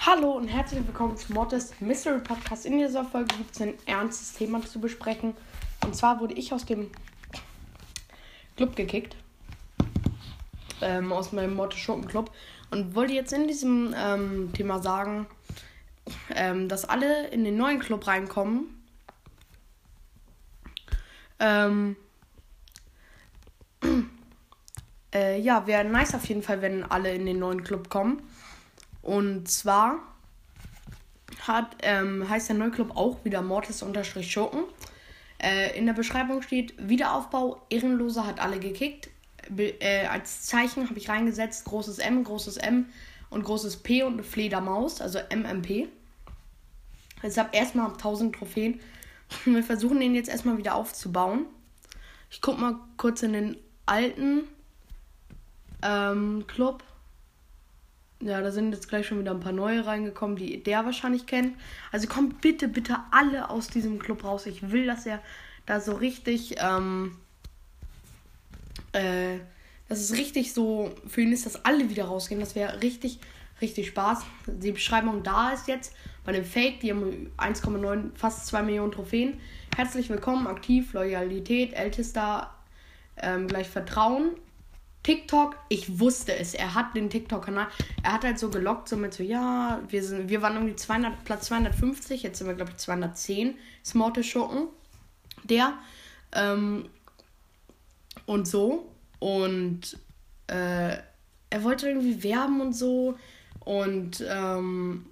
Hallo und herzlich willkommen zum Mortis Mystery Podcast. In dieser Folge gibt es ein ernstes Thema zu besprechen. Und zwar wurde ich aus dem Club gekickt. Ähm, aus meinem Mortis Schurken Club. Und wollte jetzt in diesem ähm, Thema sagen, ähm, dass alle in den neuen Club reinkommen. Ähm, äh, ja, wäre nice auf jeden Fall, wenn alle in den neuen Club kommen. Und zwar hat, ähm, heißt der neue Club auch wieder Mortis-Schurken. Äh, in der Beschreibung steht Wiederaufbau, Ehrenloser hat alle gekickt. Be äh, als Zeichen habe ich reingesetzt großes M, großes M und großes P und eine Fledermaus, also MMP. Ich habe erstmal 1000 Trophäen. Wir versuchen den jetzt erstmal wieder aufzubauen. Ich gucke mal kurz in den alten ähm, Club. Ja, da sind jetzt gleich schon wieder ein paar neue reingekommen, die der wahrscheinlich kennt. Also kommt bitte, bitte alle aus diesem Club raus. Ich will, dass er da so richtig, ähm, äh, dass es richtig so für ihn ist, dass alle wieder rausgehen. Das wäre richtig, richtig Spaß. Die Beschreibung da ist jetzt bei dem Fake, die haben 1,9, fast 2 Millionen Trophäen. Herzlich willkommen, aktiv, Loyalität, ältester, ähm, gleich Vertrauen, TikTok, ich wusste es. Er hat den TikTok-Kanal. Er hat halt so gelockt, so mit so, ja, wir, sind, wir waren irgendwie 200, Platz 250, jetzt sind wir, glaube ich, 210. Smarte Schurken. Der. Ähm, und so. Und äh, er wollte irgendwie werben und so. Und ähm,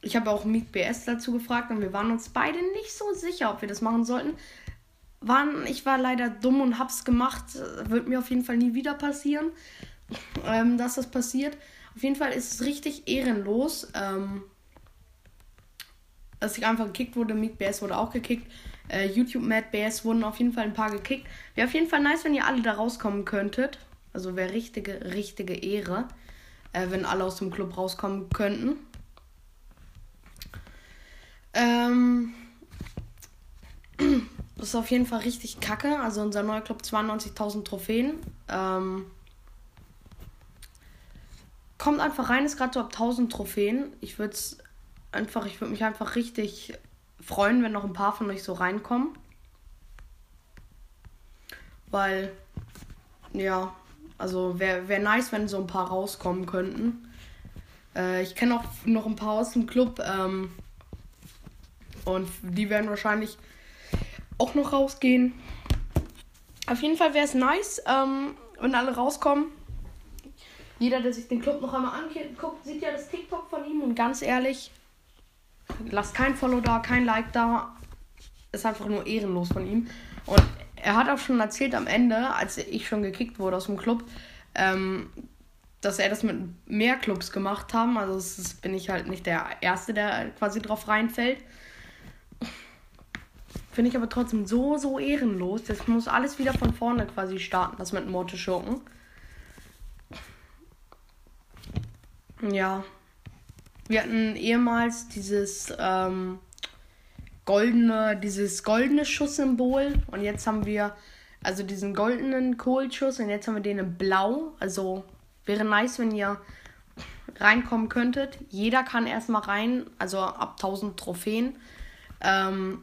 ich habe auch Meek BS dazu gefragt und wir waren uns beide nicht so sicher, ob wir das machen sollten waren, ich war leider dumm und hab's gemacht. Wird mir auf jeden Fall nie wieder passieren, ähm, dass das passiert. Auf jeden Fall ist es richtig ehrenlos, ähm, dass ich einfach gekickt wurde. Meek BS wurde auch gekickt. Äh, YouTube Mad BS wurden auf jeden Fall ein paar gekickt. Wäre auf jeden Fall nice, wenn ihr alle da rauskommen könntet. Also wäre richtige, richtige Ehre, äh, wenn alle aus dem Club rauskommen könnten. Ähm. Das ist auf jeden Fall richtig kacke. Also unser neuer Club 92.000 Trophäen. Ähm, kommt einfach rein, ist gerade so ab 1000 Trophäen. Ich würde einfach, ich würde mich einfach richtig freuen, wenn noch ein paar von euch so reinkommen. Weil, ja, also wäre wär nice, wenn so ein paar rauskommen könnten. Äh, ich kenne auch noch ein paar aus dem Club. Ähm, und die werden wahrscheinlich auch noch rausgehen. Auf jeden Fall wäre es nice, ähm, wenn alle rauskommen. Jeder, der sich den Club noch einmal anguckt, sieht ja das TikTok von ihm. Und ganz ehrlich, lasst kein Follow da, kein Like da. Ist einfach nur ehrenlos von ihm. Und er hat auch schon erzählt am Ende, als ich schon gekickt wurde aus dem Club, ähm, dass er das mit mehr Clubs gemacht haben. Also ist, bin ich halt nicht der Erste, der quasi drauf reinfällt. Finde ich aber trotzdem so, so ehrenlos. Das muss alles wieder von vorne quasi starten, das mit Morte Schurken. Ja. Wir hatten ehemals dieses ähm, goldene, dieses goldene Schusssymbol und jetzt haben wir also diesen goldenen Kohlschuss und jetzt haben wir den in blau. Also wäre nice, wenn ihr reinkommen könntet. Jeder kann erstmal rein, also ab 1000 Trophäen. Ähm,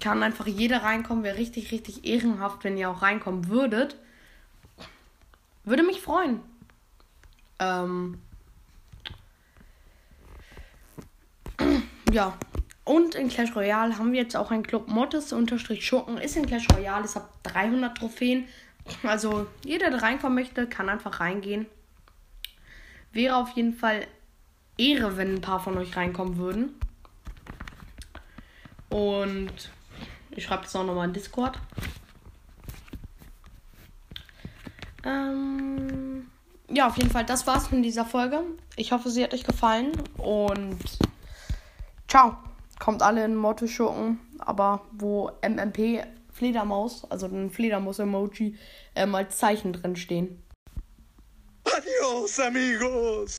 kann einfach jeder reinkommen. Wäre richtig, richtig ehrenhaft, wenn ihr auch reinkommen würdet. Würde mich freuen. Ähm ja. Und in Clash Royale haben wir jetzt auch einen Club Mortis-Schurken. Ist in Clash Royale, ist ab 300 Trophäen. Also jeder, der reinkommen möchte, kann einfach reingehen. Wäre auf jeden Fall Ehre, wenn ein paar von euch reinkommen würden. Und ich schreibe es auch nochmal in Discord. Ähm, ja, auf jeden Fall, das war's mit dieser Folge. Ich hoffe, sie hat euch gefallen und ciao. Kommt alle in Motto schucken, aber wo MMP Fledermaus, also ein Fledermaus-Emoji, ähm, als Zeichen drin stehen. Adios, amigos!